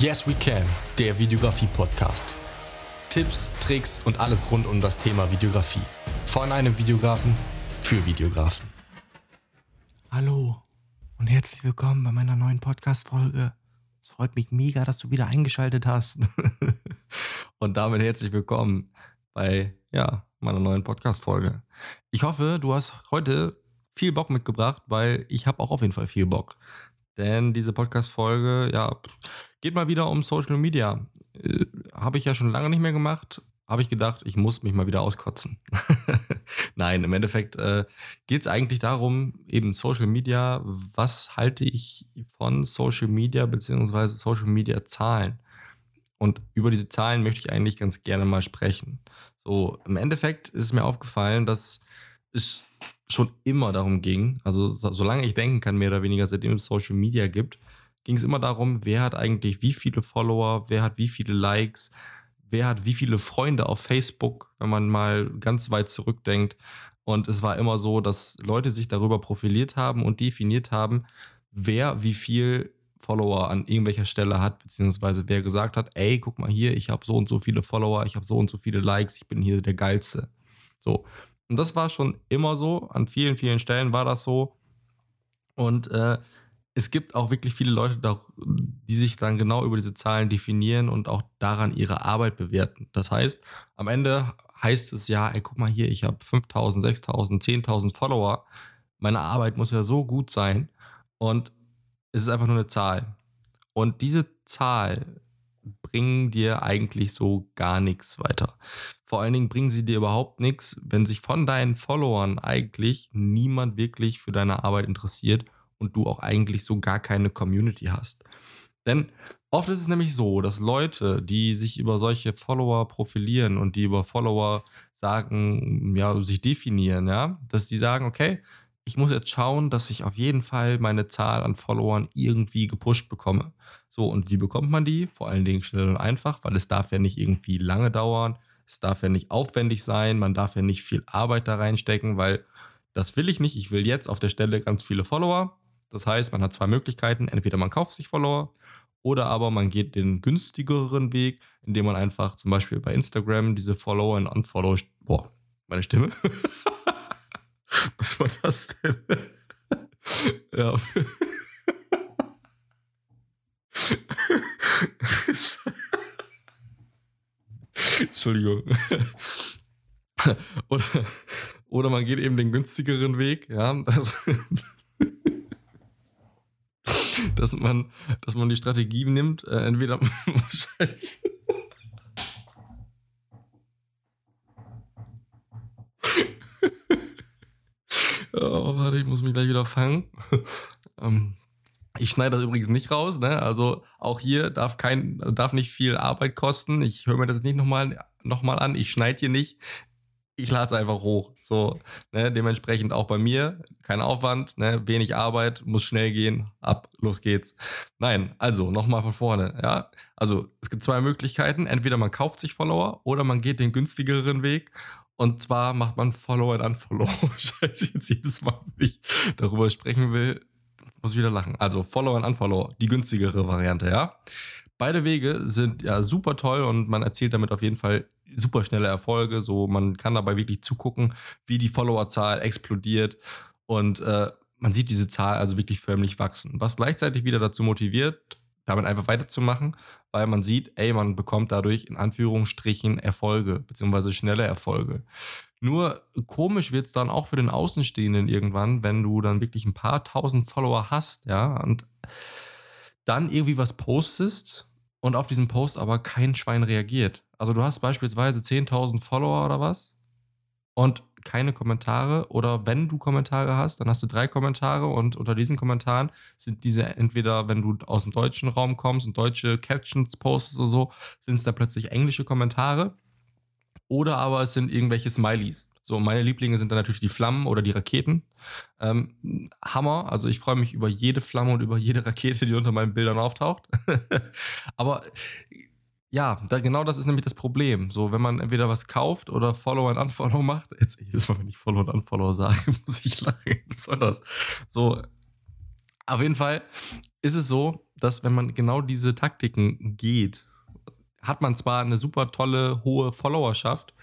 Yes We Can, der Videografie-Podcast. Tipps, Tricks und alles rund um das Thema Videografie. Von einem Videografen für Videografen. Hallo und herzlich willkommen bei meiner neuen Podcast-Folge. Es freut mich mega, dass du wieder eingeschaltet hast. und damit herzlich willkommen bei ja, meiner neuen Podcast-Folge. Ich hoffe, du hast heute viel Bock mitgebracht, weil ich habe auch auf jeden Fall viel Bock. Denn diese Podcast-Folge, ja, geht mal wieder um Social Media. Äh, habe ich ja schon lange nicht mehr gemacht. Habe ich gedacht, ich muss mich mal wieder auskotzen. Nein, im Endeffekt äh, geht es eigentlich darum, eben Social Media, was halte ich von Social Media beziehungsweise Social Media Zahlen? Und über diese Zahlen möchte ich eigentlich ganz gerne mal sprechen. So, im Endeffekt ist es mir aufgefallen, dass es schon immer darum ging, also so, solange ich denken kann, mehr oder weniger, seitdem es Social Media gibt, ging es immer darum, wer hat eigentlich wie viele Follower, wer hat wie viele Likes, wer hat wie viele Freunde auf Facebook, wenn man mal ganz weit zurückdenkt. Und es war immer so, dass Leute sich darüber profiliert haben und definiert haben, wer wie viel Follower an irgendwelcher Stelle hat, beziehungsweise wer gesagt hat, ey, guck mal hier, ich habe so und so viele Follower, ich habe so und so viele Likes, ich bin hier der Geilste. So. Und das war schon immer so. An vielen, vielen Stellen war das so. Und äh, es gibt auch wirklich viele Leute, die sich dann genau über diese Zahlen definieren und auch daran ihre Arbeit bewerten. Das heißt, am Ende heißt es ja, ey, guck mal hier, ich habe 5000, 6000, 10.000 Follower. Meine Arbeit muss ja so gut sein. Und es ist einfach nur eine Zahl. Und diese Zahl bringen dir eigentlich so gar nichts weiter. Vor allen Dingen bringen sie dir überhaupt nichts, wenn sich von deinen Followern eigentlich niemand wirklich für deine Arbeit interessiert und du auch eigentlich so gar keine Community hast. Denn oft ist es nämlich so, dass Leute, die sich über solche Follower profilieren und die über Follower sagen, ja, sich definieren, ja, dass die sagen, okay, ich muss jetzt schauen, dass ich auf jeden Fall meine Zahl an Followern irgendwie gepusht bekomme. So, und wie bekommt man die? Vor allen Dingen schnell und einfach, weil es darf ja nicht irgendwie lange dauern, es darf ja nicht aufwendig sein, man darf ja nicht viel Arbeit da reinstecken, weil das will ich nicht. Ich will jetzt auf der Stelle ganz viele Follower. Das heißt, man hat zwei Möglichkeiten. Entweder man kauft sich Follower oder aber man geht den günstigeren Weg, indem man einfach zum Beispiel bei Instagram diese Follower und Unfollow. Boah, meine Stimme. Was war das denn? ja. Entschuldigung. oder, oder man geht eben den günstigeren Weg, ja. Das, dass man, dass man die Strategie nimmt, äh, entweder. Oh, warte, ich muss mich gleich wieder fangen. ähm, ich schneide das übrigens nicht raus, ne? Also auch hier darf kein, darf nicht viel Arbeit kosten. Ich höre mir das nicht nochmal noch mal an. Ich schneide hier nicht. Ich lade es einfach hoch. So, ne? Dementsprechend auch bei mir. Kein Aufwand, ne? Wenig Arbeit, muss schnell gehen. Ab, los geht's. Nein, also nochmal von vorne, ja. Also es gibt zwei Möglichkeiten. Entweder man kauft sich Follower oder man geht den günstigeren Weg und zwar macht man Follow and Unfollow. Scheiße, jetzt jedes Mal, wenn ich darüber sprechen will, muss ich wieder lachen. Also Follow and Unfollow, die günstigere Variante, ja. Beide Wege sind ja super toll und man erzielt damit auf jeden Fall super schnelle Erfolge. So, man kann dabei wirklich zugucken, wie die Followerzahl explodiert und äh, man sieht diese Zahl also wirklich förmlich wachsen. Was gleichzeitig wieder dazu motiviert, damit einfach weiterzumachen, weil man sieht, ey, man bekommt dadurch in Anführungsstrichen Erfolge, beziehungsweise schnelle Erfolge. Nur komisch wird es dann auch für den Außenstehenden irgendwann, wenn du dann wirklich ein paar tausend Follower hast, ja, und dann irgendwie was postest und auf diesen Post aber kein Schwein reagiert. Also du hast beispielsweise 10.000 Follower oder was und keine Kommentare oder wenn du Kommentare hast, dann hast du drei Kommentare und unter diesen Kommentaren sind diese entweder, wenn du aus dem deutschen Raum kommst und deutsche Captions postest oder so, sind es da plötzlich englische Kommentare oder aber es sind irgendwelche Smileys. So, meine Lieblinge sind dann natürlich die Flammen oder die Raketen. Ähm, Hammer, also ich freue mich über jede Flamme und über jede Rakete, die unter meinen Bildern auftaucht. aber ja, da, genau das ist nämlich das Problem. So, wenn man entweder was kauft oder Follow und Unfollow macht, jetzt jedes Mal, wenn ich Follow und Unfollow sage, muss ich lachen. Was soll das? So, Auf jeden Fall ist es so, dass wenn man genau diese Taktiken geht, hat man zwar eine super tolle, hohe Followerschaft,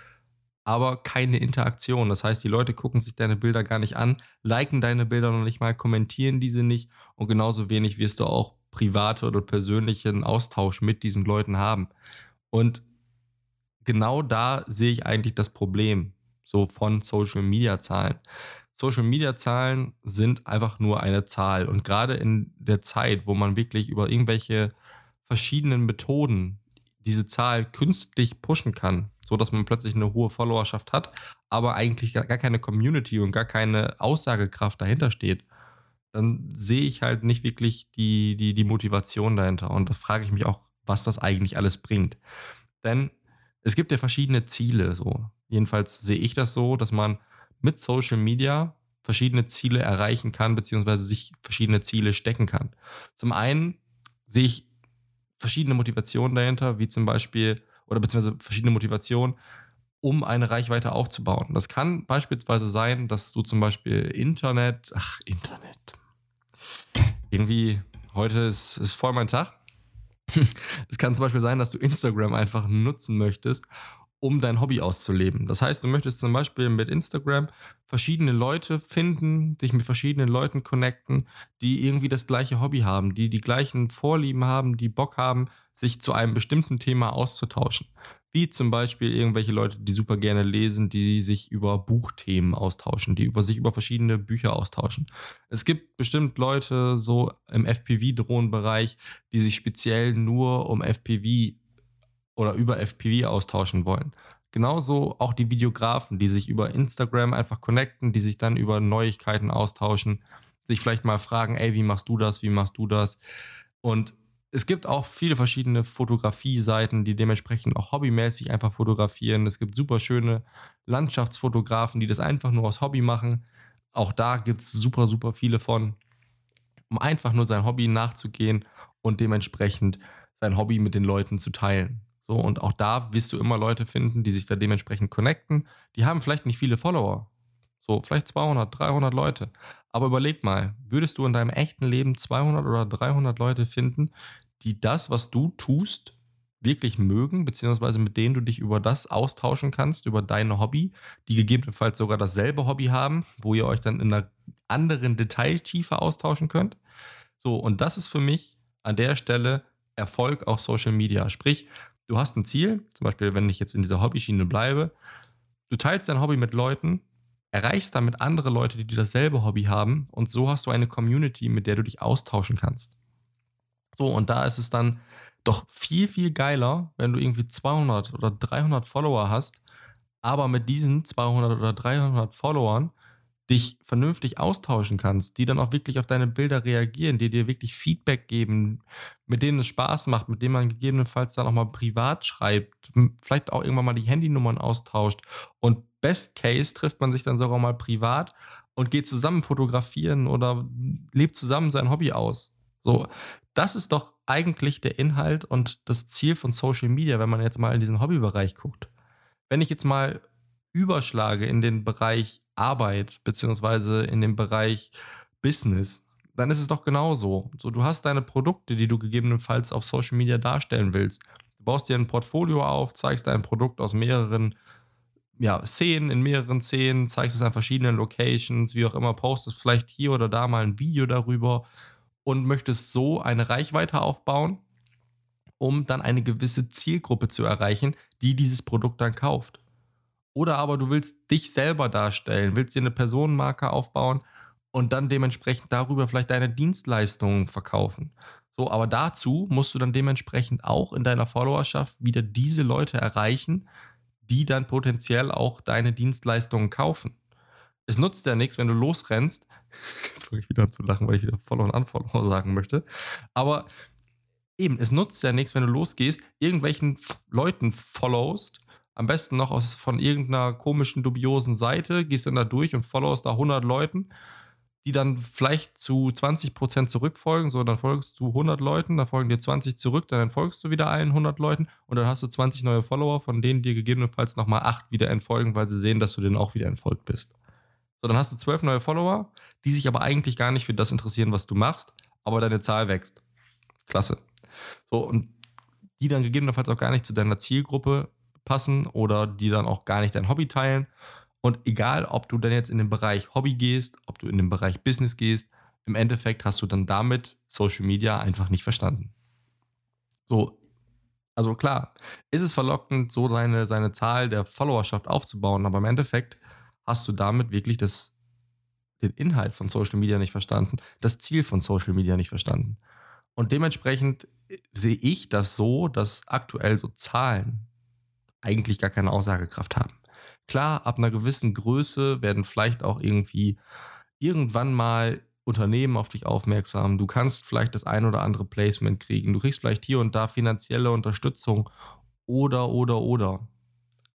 aber keine Interaktion. Das heißt, die Leute gucken sich deine Bilder gar nicht an, liken deine Bilder noch nicht mal, kommentieren diese nicht und genauso wenig wirst du auch private oder persönlichen Austausch mit diesen Leuten haben. Und genau da sehe ich eigentlich das Problem so von Social Media Zahlen. Social Media Zahlen sind einfach nur eine Zahl und gerade in der Zeit, wo man wirklich über irgendwelche verschiedenen Methoden diese Zahl künstlich pushen kann, so dass man plötzlich eine hohe Followerschaft hat, aber eigentlich gar keine Community und gar keine Aussagekraft dahinter steht, dann sehe ich halt nicht wirklich die, die, die Motivation dahinter. Und da frage ich mich auch, was das eigentlich alles bringt. Denn es gibt ja verschiedene Ziele, so. Jedenfalls sehe ich das so, dass man mit Social Media verschiedene Ziele erreichen kann, beziehungsweise sich verschiedene Ziele stecken kann. Zum einen sehe ich verschiedene Motivationen dahinter, wie zum Beispiel, oder beziehungsweise verschiedene Motivationen, um eine Reichweite aufzubauen. Das kann beispielsweise sein, dass du zum Beispiel Internet, ach, Internet. Irgendwie, heute ist, ist voll mein Tag. es kann zum Beispiel sein, dass du Instagram einfach nutzen möchtest, um dein Hobby auszuleben. Das heißt, du möchtest zum Beispiel mit Instagram verschiedene Leute finden, dich mit verschiedenen Leuten connecten, die irgendwie das gleiche Hobby haben, die die gleichen Vorlieben haben, die Bock haben, sich zu einem bestimmten Thema auszutauschen. Wie zum Beispiel irgendwelche Leute, die super gerne lesen, die sich über Buchthemen austauschen, die über sich über verschiedene Bücher austauschen. Es gibt bestimmt Leute so im FPV-Drohnenbereich, die sich speziell nur um FPV oder über FPV austauschen wollen. Genauso auch die Videografen, die sich über Instagram einfach connecten, die sich dann über Neuigkeiten austauschen, sich vielleicht mal fragen, ey, wie machst du das, wie machst du das? Und es gibt auch viele verschiedene Fotografie-Seiten, die dementsprechend auch hobbymäßig einfach fotografieren. Es gibt super schöne Landschaftsfotografen, die das einfach nur aus Hobby machen. Auch da gibt es super, super viele von, um einfach nur sein Hobby nachzugehen und dementsprechend sein Hobby mit den Leuten zu teilen. So, und auch da wirst du immer Leute finden, die sich da dementsprechend connecten. Die haben vielleicht nicht viele Follower. So, vielleicht 200, 300 Leute. Aber überleg mal, würdest du in deinem echten Leben 200 oder 300 Leute finden, die das, was du tust, wirklich mögen, beziehungsweise mit denen du dich über das austauschen kannst, über deine Hobby, die gegebenenfalls sogar dasselbe Hobby haben, wo ihr euch dann in einer anderen Detailtiefe austauschen könnt. So, und das ist für mich an der Stelle Erfolg auf Social Media. Sprich, du hast ein Ziel, zum Beispiel, wenn ich jetzt in dieser Hobbyschiene bleibe, du teilst dein Hobby mit Leuten, erreichst damit andere Leute, die dasselbe Hobby haben und so hast du eine Community, mit der du dich austauschen kannst. So, und da ist es dann doch viel, viel geiler, wenn du irgendwie 200 oder 300 Follower hast, aber mit diesen 200 oder 300 Followern dich vernünftig austauschen kannst, die dann auch wirklich auf deine Bilder reagieren, die dir wirklich Feedback geben, mit denen es Spaß macht, mit denen man gegebenenfalls dann auch mal privat schreibt, vielleicht auch irgendwann mal die Handynummern austauscht und Best Case trifft man sich dann sogar mal privat und geht zusammen fotografieren oder lebt zusammen sein Hobby aus. So, das ist doch eigentlich der Inhalt und das Ziel von Social Media, wenn man jetzt mal in diesen Hobbybereich guckt. Wenn ich jetzt mal überschlage in den Bereich Arbeit beziehungsweise in den Bereich Business, dann ist es doch genauso. So, du hast deine Produkte, die du gegebenenfalls auf Social Media darstellen willst. Du baust dir ein Portfolio auf, zeigst dein Produkt aus mehreren ja, Szenen, in mehreren Szenen, zeigst es an verschiedenen Locations, wie auch immer, postest vielleicht hier oder da mal ein Video darüber und möchtest so eine Reichweite aufbauen, um dann eine gewisse Zielgruppe zu erreichen, die dieses Produkt dann kauft. Oder aber du willst dich selber darstellen, willst dir eine Personenmarke aufbauen und dann dementsprechend darüber vielleicht deine Dienstleistungen verkaufen. So, aber dazu musst du dann dementsprechend auch in deiner Followerschaft wieder diese Leute erreichen, die dann potenziell auch deine Dienstleistungen kaufen. Es nutzt ja nichts, wenn du losrennst. Jetzt fange ich wieder an zu lachen, weil ich wieder Follow und Unfollow sagen möchte. Aber eben, es nutzt ja nichts, wenn du losgehst, irgendwelchen Leuten followst am besten noch aus, von irgendeiner komischen, dubiosen Seite, gehst dann da durch und followst da 100 Leuten, die dann vielleicht zu 20% zurückfolgen. So, dann folgst du 100 Leuten, dann folgen dir 20 zurück, dann folgst du wieder allen 100 Leuten und dann hast du 20 neue Follower, von denen dir gegebenenfalls nochmal 8 wieder entfolgen, weil sie sehen, dass du denen auch wieder entfolgt bist. So, dann hast du zwölf neue Follower, die sich aber eigentlich gar nicht für das interessieren, was du machst, aber deine Zahl wächst. Klasse. So, und die dann gegebenenfalls auch gar nicht zu deiner Zielgruppe passen oder die dann auch gar nicht dein Hobby teilen. Und egal, ob du dann jetzt in den Bereich Hobby gehst, ob du in den Bereich Business gehst, im Endeffekt hast du dann damit Social Media einfach nicht verstanden. So, also klar, ist es verlockend, so seine, seine Zahl der Followerschaft aufzubauen, aber im Endeffekt hast du damit wirklich das, den Inhalt von Social Media nicht verstanden, das Ziel von Social Media nicht verstanden. Und dementsprechend sehe ich das so, dass aktuell so Zahlen eigentlich gar keine Aussagekraft haben. Klar, ab einer gewissen Größe werden vielleicht auch irgendwie irgendwann mal Unternehmen auf dich aufmerksam. Du kannst vielleicht das ein oder andere Placement kriegen. Du kriegst vielleicht hier und da finanzielle Unterstützung oder, oder, oder.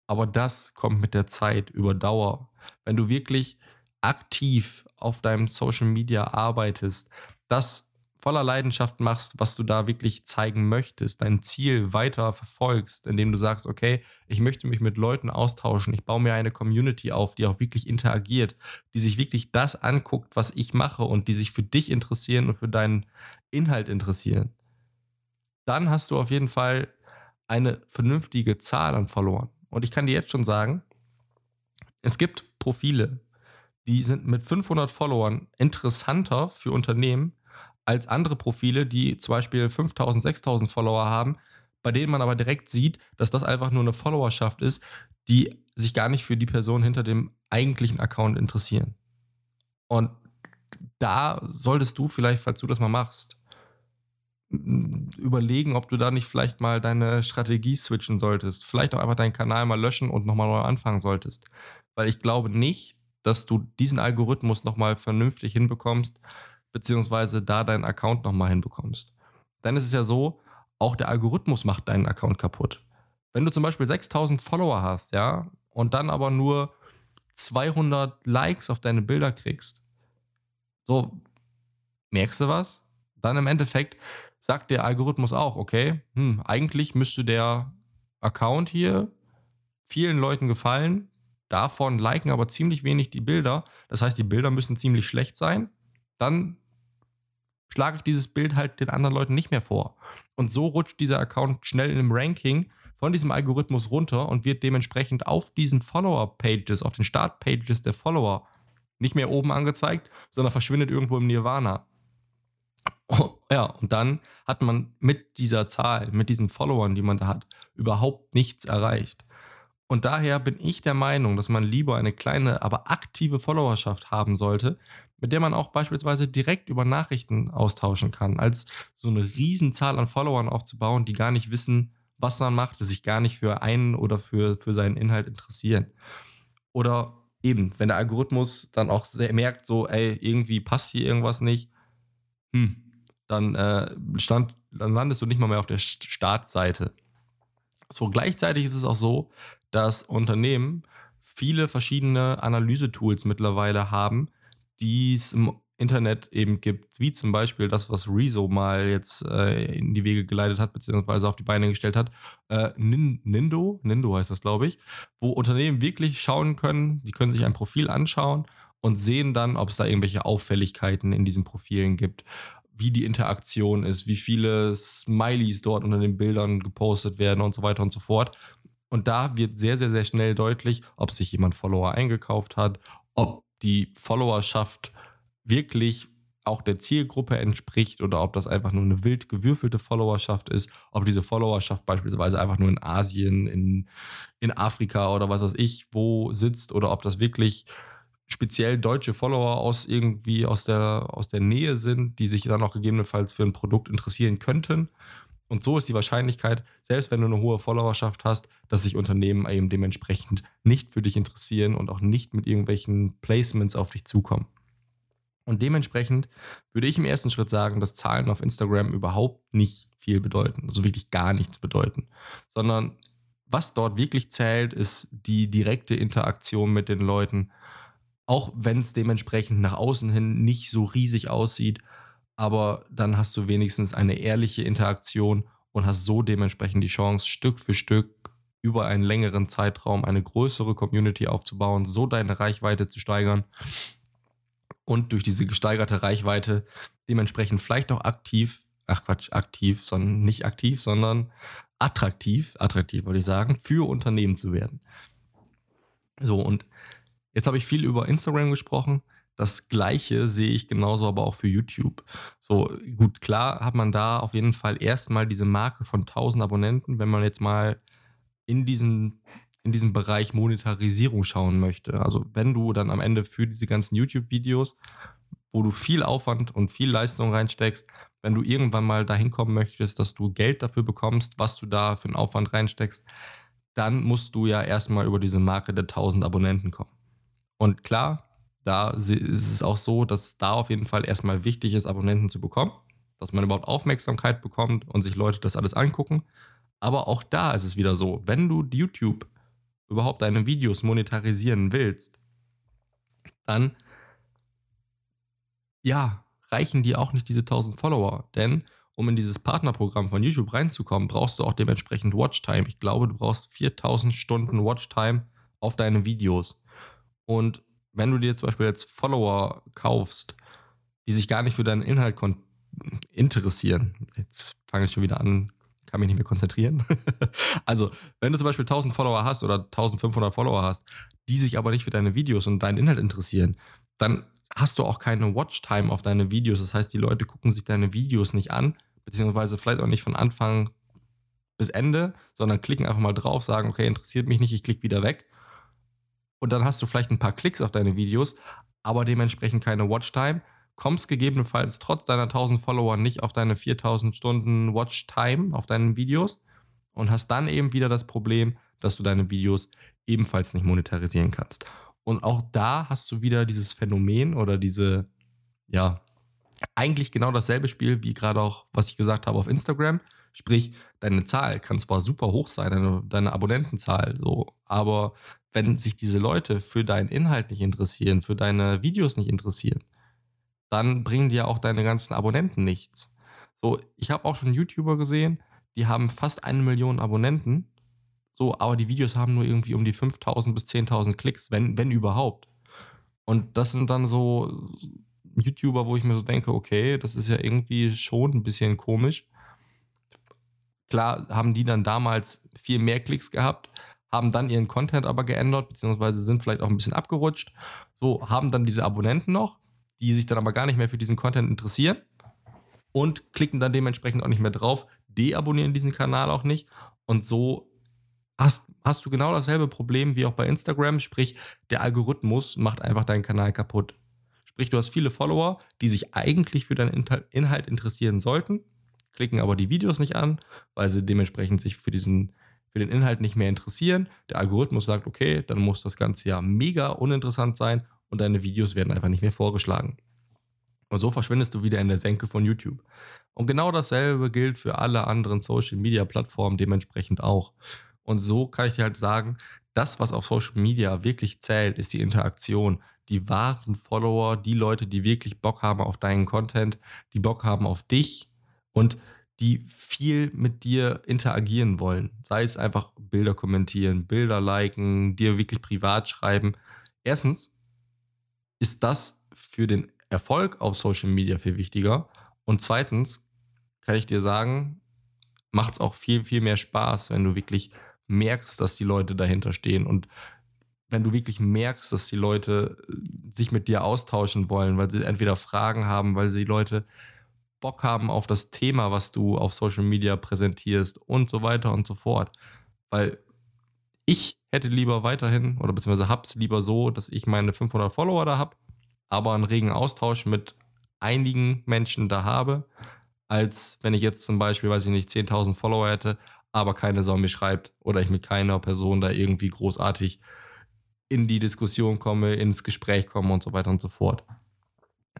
Aber das kommt mit der Zeit über Dauer. Wenn du wirklich aktiv auf deinem Social Media arbeitest, das voller Leidenschaft machst, was du da wirklich zeigen möchtest, dein Ziel weiter verfolgst, indem du sagst, okay, ich möchte mich mit Leuten austauschen, ich baue mir eine Community auf, die auch wirklich interagiert, die sich wirklich das anguckt, was ich mache und die sich für dich interessieren und für deinen Inhalt interessieren, dann hast du auf jeden Fall eine vernünftige Zahl an Followern. Und ich kann dir jetzt schon sagen, es gibt Profile, die sind mit 500 Followern interessanter für Unternehmen als andere Profile, die zum Beispiel 5000, 6000 Follower haben, bei denen man aber direkt sieht, dass das einfach nur eine Followerschaft ist, die sich gar nicht für die Person hinter dem eigentlichen Account interessieren. Und da solltest du vielleicht, falls du das mal machst, überlegen, ob du da nicht vielleicht mal deine Strategie switchen solltest. Vielleicht auch einfach deinen Kanal mal löschen und nochmal neu anfangen solltest. Weil ich glaube nicht, dass du diesen Algorithmus nochmal vernünftig hinbekommst, beziehungsweise da deinen Account nochmal hinbekommst. Dann ist es ja so, auch der Algorithmus macht deinen Account kaputt. Wenn du zum Beispiel 6000 Follower hast, ja, und dann aber nur 200 Likes auf deine Bilder kriegst, so, merkst du was? Dann im Endeffekt sagt der Algorithmus auch, okay, hm, eigentlich müsste der Account hier vielen Leuten gefallen, davon liken aber ziemlich wenig die Bilder. Das heißt, die Bilder müssen ziemlich schlecht sein. Dann schlage ich dieses Bild halt den anderen Leuten nicht mehr vor. Und so rutscht dieser Account schnell in dem Ranking von diesem Algorithmus runter und wird dementsprechend auf diesen Follower-Pages, auf den Start-Pages der Follower nicht mehr oben angezeigt, sondern verschwindet irgendwo im Nirvana. Oh, ja, und dann hat man mit dieser Zahl, mit diesen Followern, die man da hat, überhaupt nichts erreicht. Und daher bin ich der Meinung, dass man lieber eine kleine, aber aktive Followerschaft haben sollte, mit der man auch beispielsweise direkt über Nachrichten austauschen kann, als so eine Riesenzahl an Followern aufzubauen, die gar nicht wissen, was man macht, die sich gar nicht für einen oder für, für seinen Inhalt interessieren. Oder eben, wenn der Algorithmus dann auch merkt, so, ey, irgendwie passt hier irgendwas nicht, hm, dann, äh, stand, dann landest du nicht mal mehr auf der Startseite. So, gleichzeitig ist es auch so, dass Unternehmen viele verschiedene Analysetools mittlerweile haben, die es im Internet eben gibt, wie zum Beispiel das, was Rezo mal jetzt äh, in die Wege geleitet hat, beziehungsweise auf die Beine gestellt hat. Äh, Nindo, Nindo heißt das, glaube ich, wo Unternehmen wirklich schauen können, die können sich ein Profil anschauen und sehen dann, ob es da irgendwelche Auffälligkeiten in diesen Profilen gibt, wie die Interaktion ist, wie viele Smileys dort unter den Bildern gepostet werden und so weiter und so fort. Und da wird sehr, sehr, sehr schnell deutlich, ob sich jemand Follower eingekauft hat, ob die Followerschaft wirklich auch der Zielgruppe entspricht oder ob das einfach nur eine wild gewürfelte Followerschaft ist, ob diese Followerschaft beispielsweise einfach nur in Asien, in, in Afrika oder was weiß ich, wo sitzt oder ob das wirklich speziell deutsche Follower aus irgendwie aus der, aus der Nähe sind, die sich dann auch gegebenenfalls für ein Produkt interessieren könnten. Und so ist die Wahrscheinlichkeit, selbst wenn du eine hohe Followerschaft hast, dass sich Unternehmen eben dementsprechend nicht für dich interessieren und auch nicht mit irgendwelchen Placements auf dich zukommen. Und dementsprechend würde ich im ersten Schritt sagen, dass Zahlen auf Instagram überhaupt nicht viel bedeuten, also wirklich gar nichts bedeuten, sondern was dort wirklich zählt, ist die direkte Interaktion mit den Leuten, auch wenn es dementsprechend nach außen hin nicht so riesig aussieht, aber dann hast du wenigstens eine ehrliche Interaktion und hast so dementsprechend die Chance, Stück für Stück über einen längeren Zeitraum eine größere Community aufzubauen, so deine Reichweite zu steigern und durch diese gesteigerte Reichweite dementsprechend vielleicht auch aktiv, ach Quatsch, aktiv, sondern nicht aktiv, sondern attraktiv, attraktiv würde ich sagen, für Unternehmen zu werden. So, und jetzt habe ich viel über Instagram gesprochen. Das gleiche sehe ich genauso aber auch für YouTube. So, gut, klar hat man da auf jeden Fall erstmal diese Marke von 1000 Abonnenten, wenn man jetzt mal in diesen in diesem Bereich Monetarisierung schauen möchte. Also wenn du dann am Ende für diese ganzen YouTube-Videos, wo du viel Aufwand und viel Leistung reinsteckst, wenn du irgendwann mal dahin kommen möchtest, dass du Geld dafür bekommst, was du da für einen Aufwand reinsteckst, dann musst du ja erstmal über diese Marke der 1000 Abonnenten kommen. Und klar, da ist es auch so, dass da auf jeden Fall erstmal wichtig ist, Abonnenten zu bekommen, dass man überhaupt Aufmerksamkeit bekommt und sich Leute das alles angucken. Aber auch da ist es wieder so, wenn du YouTube überhaupt deine Videos monetarisieren willst, dann ja, reichen dir auch nicht diese 1000 Follower. Denn um in dieses Partnerprogramm von YouTube reinzukommen, brauchst du auch dementsprechend Watchtime. Ich glaube, du brauchst 4000 Stunden Watchtime auf deine Videos. Und wenn du dir zum Beispiel jetzt Follower kaufst, die sich gar nicht für deinen Inhalt interessieren, jetzt fange ich schon wieder an, kann mich nicht mehr konzentrieren. also, wenn du zum Beispiel 1000 Follower hast oder 1500 Follower hast, die sich aber nicht für deine Videos und deinen Inhalt interessieren, dann hast du auch keine Watchtime auf deine Videos. Das heißt, die Leute gucken sich deine Videos nicht an, beziehungsweise vielleicht auch nicht von Anfang bis Ende, sondern klicken einfach mal drauf, sagen, okay, interessiert mich nicht, ich klicke wieder weg. Und dann hast du vielleicht ein paar Klicks auf deine Videos, aber dementsprechend keine Watchtime kommst gegebenenfalls trotz deiner 1000 Follower nicht auf deine 4000 Stunden Watchtime auf deinen Videos und hast dann eben wieder das Problem, dass du deine Videos ebenfalls nicht monetarisieren kannst. Und auch da hast du wieder dieses Phänomen oder diese, ja, eigentlich genau dasselbe Spiel wie gerade auch, was ich gesagt habe auf Instagram. Sprich, deine Zahl kann zwar super hoch sein, deine, deine Abonnentenzahl, so, aber wenn sich diese Leute für deinen Inhalt nicht interessieren, für deine Videos nicht interessieren, dann bringen dir auch deine ganzen Abonnenten nichts. So, ich habe auch schon YouTuber gesehen, die haben fast eine Million Abonnenten. So, aber die Videos haben nur irgendwie um die 5000 bis 10.000 Klicks, wenn, wenn überhaupt. Und das sind dann so YouTuber, wo ich mir so denke, okay, das ist ja irgendwie schon ein bisschen komisch. Klar haben die dann damals viel mehr Klicks gehabt, haben dann ihren Content aber geändert, beziehungsweise sind vielleicht auch ein bisschen abgerutscht. So, haben dann diese Abonnenten noch, die sich dann aber gar nicht mehr für diesen Content interessieren und klicken dann dementsprechend auch nicht mehr drauf, deabonnieren diesen Kanal auch nicht und so hast, hast du genau dasselbe Problem wie auch bei Instagram, sprich der Algorithmus macht einfach deinen Kanal kaputt. Sprich, du hast viele Follower, die sich eigentlich für deinen Inhalt interessieren sollten, klicken aber die Videos nicht an, weil sie dementsprechend sich für diesen für den Inhalt nicht mehr interessieren. Der Algorithmus sagt, okay, dann muss das Ganze ja mega uninteressant sein und deine Videos werden einfach nicht mehr vorgeschlagen. Und so verschwindest du wieder in der Senke von YouTube. Und genau dasselbe gilt für alle anderen Social Media Plattformen dementsprechend auch. Und so kann ich dir halt sagen, das, was auf Social Media wirklich zählt, ist die Interaktion. Die wahren Follower, die Leute, die wirklich Bock haben auf deinen Content, die Bock haben auf dich und die viel mit dir interagieren wollen. Sei es einfach Bilder kommentieren, Bilder liken, dir wirklich privat schreiben. Erstens, ist das für den Erfolg auf Social Media viel wichtiger. Und zweitens kann ich dir sagen, macht es auch viel, viel mehr Spaß, wenn du wirklich merkst, dass die Leute dahinter stehen und wenn du wirklich merkst, dass die Leute äh, sich mit dir austauschen wollen, weil sie entweder Fragen haben, weil sie Leute Bock haben auf das Thema, was du auf Social Media präsentierst und so weiter und so fort. Weil ich hätte lieber weiterhin oder beziehungsweise hab's lieber so, dass ich meine 500 Follower da habe, aber einen regen Austausch mit einigen Menschen da habe, als wenn ich jetzt zum Beispiel, weiß ich nicht, 10.000 Follower hätte, aber keine Sau mir schreibt oder ich mit keiner Person da irgendwie großartig in die Diskussion komme, ins Gespräch komme und so weiter und so fort.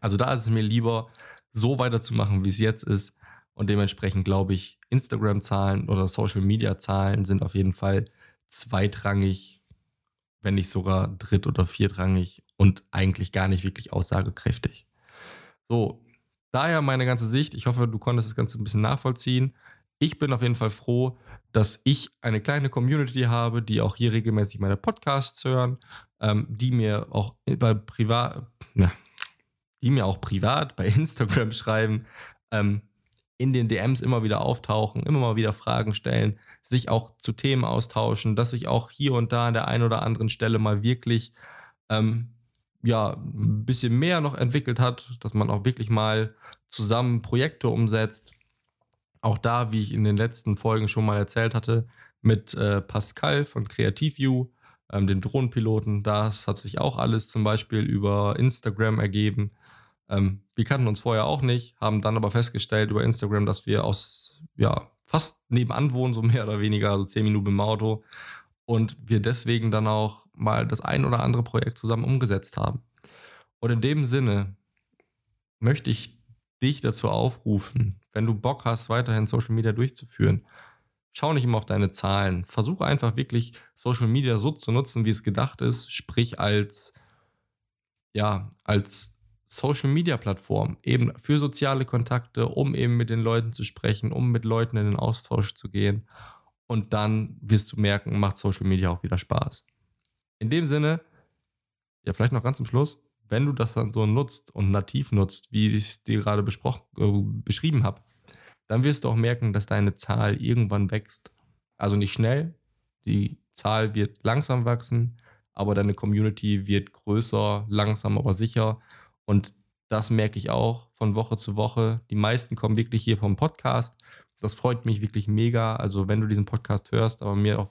Also da ist es mir lieber, so weiterzumachen, wie es jetzt ist. Und dementsprechend glaube ich, Instagram-Zahlen oder Social-Media-Zahlen sind auf jeden Fall zweitrangig, wenn nicht sogar dritt- oder viertrangig und eigentlich gar nicht wirklich aussagekräftig. So, daher meine ganze Sicht. Ich hoffe, du konntest das Ganze ein bisschen nachvollziehen. ich bin auf jeden Fall froh, dass ich eine kleine Community habe, die auch hier regelmäßig meine Podcasts hören, ähm, die mir auch bei privat, ja, die mir auch privat bei Instagram schreiben, ähm, in den DMs immer wieder auftauchen, immer mal wieder Fragen stellen, sich auch zu Themen austauschen, dass sich auch hier und da an der einen oder anderen Stelle mal wirklich ähm, ja, ein bisschen mehr noch entwickelt hat, dass man auch wirklich mal zusammen Projekte umsetzt. Auch da, wie ich in den letzten Folgen schon mal erzählt hatte, mit äh, Pascal von CreativView, ähm, dem Drohnenpiloten, das hat sich auch alles zum Beispiel über Instagram ergeben. Ähm, wir kannten uns vorher auch nicht, haben dann aber festgestellt über Instagram, dass wir aus, ja, fast nebenan wohnen, so mehr oder weniger, also zehn Minuten im Auto. Und wir deswegen dann auch mal das ein oder andere Projekt zusammen umgesetzt haben. Und in dem Sinne möchte ich dich dazu aufrufen, wenn du Bock hast, weiterhin Social Media durchzuführen, schau nicht immer auf deine Zahlen. Versuche einfach wirklich Social Media so zu nutzen, wie es gedacht ist, sprich als, ja, als Social Media Plattform, eben für soziale Kontakte, um eben mit den Leuten zu sprechen, um mit Leuten in den Austausch zu gehen. Und dann wirst du merken, macht Social Media auch wieder Spaß. In dem Sinne, ja, vielleicht noch ganz zum Schluss, wenn du das dann so nutzt und nativ nutzt, wie ich es dir gerade äh, beschrieben habe, dann wirst du auch merken, dass deine Zahl irgendwann wächst. Also nicht schnell, die Zahl wird langsam wachsen, aber deine Community wird größer, langsam, aber sicher. Und das merke ich auch von Woche zu Woche. Die meisten kommen wirklich hier vom Podcast. Das freut mich wirklich mega. Also wenn du diesen Podcast hörst, aber mir auf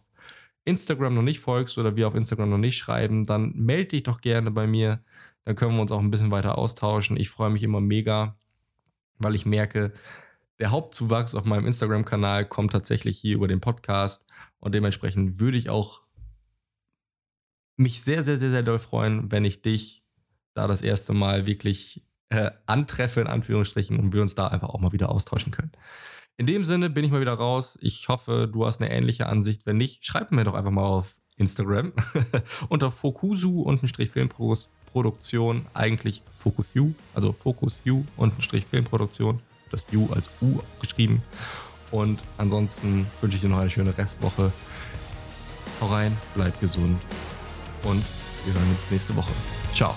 Instagram noch nicht folgst oder wir auf Instagram noch nicht schreiben, dann melde dich doch gerne bei mir. Dann können wir uns auch ein bisschen weiter austauschen. Ich freue mich immer mega, weil ich merke, der Hauptzuwachs auf meinem Instagram-Kanal kommt tatsächlich hier über den Podcast. Und dementsprechend würde ich auch mich sehr, sehr, sehr, sehr doll freuen, wenn ich dich da das erste Mal wirklich äh, antreffe, in Anführungsstrichen, und wir uns da einfach auch mal wieder austauschen können. In dem Sinne bin ich mal wieder raus. Ich hoffe, du hast eine ähnliche Ansicht. Wenn nicht, schreib mir doch einfach mal auf Instagram unter Fokusu Strich Filmproduktion, eigentlich Focus You, also Focus You Strich Filmproduktion, das U als U geschrieben. Und ansonsten wünsche ich dir noch eine schöne Restwoche. Hau rein, bleib gesund und wir hören uns nächste Woche. Ciao.